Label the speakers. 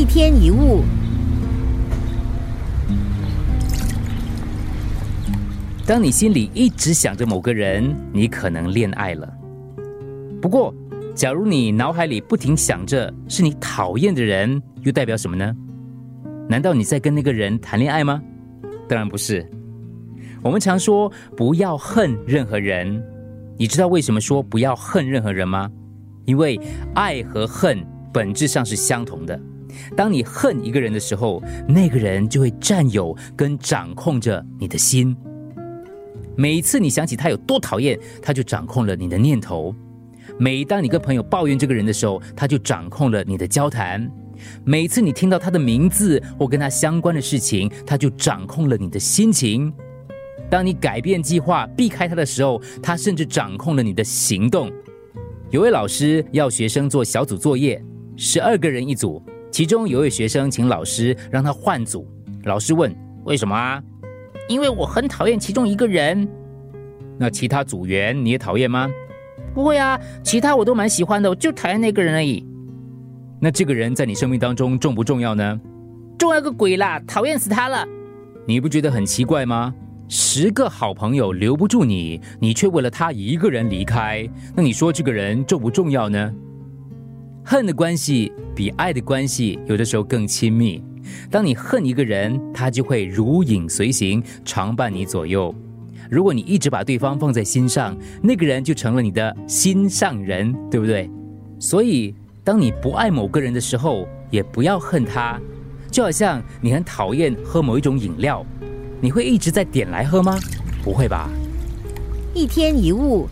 Speaker 1: 一天一物，
Speaker 2: 当你心里一直想着某个人，你可能恋爱了。不过，假如你脑海里不停想着是你讨厌的人，又代表什么呢？难道你在跟那个人谈恋爱吗？当然不是。我们常说不要恨任何人，你知道为什么说不要恨任何人吗？因为爱和恨本质上是相同的。当你恨一个人的时候，那个人就会占有跟掌控着你的心。每一次你想起他有多讨厌，他就掌控了你的念头；每当你跟朋友抱怨这个人的时候，他就掌控了你的交谈；每次你听到他的名字或跟他相关的事情，他就掌控了你的心情。当你改变计划避开他的时候，他甚至掌控了你的行动。有位老师要学生做小组作业，十二个人一组。其中有位学生请老师让他换组，老师问：“为什么啊？”“
Speaker 3: 因为我很讨厌其中一个人。”“
Speaker 2: 那其他组员你也讨厌吗？”“
Speaker 3: 不会啊，其他我都蛮喜欢的，我就讨厌那个人而已。”“
Speaker 2: 那这个人在你生命当中重不重要呢？”“
Speaker 3: 重要个鬼啦！讨厌死他了！”“
Speaker 2: 你不觉得很奇怪吗？十个好朋友留不住你，你却为了他一个人离开，那你说这个人重不重要呢？”恨的关系比爱的关系有的时候更亲密。当你恨一个人，他就会如影随形，常伴你左右。如果你一直把对方放在心上，那个人就成了你的心上人，对不对？所以，当你不爱某个人的时候，也不要恨他。就好像你很讨厌喝某一种饮料，你会一直在点来喝吗？不会吧。
Speaker 1: 一天一物。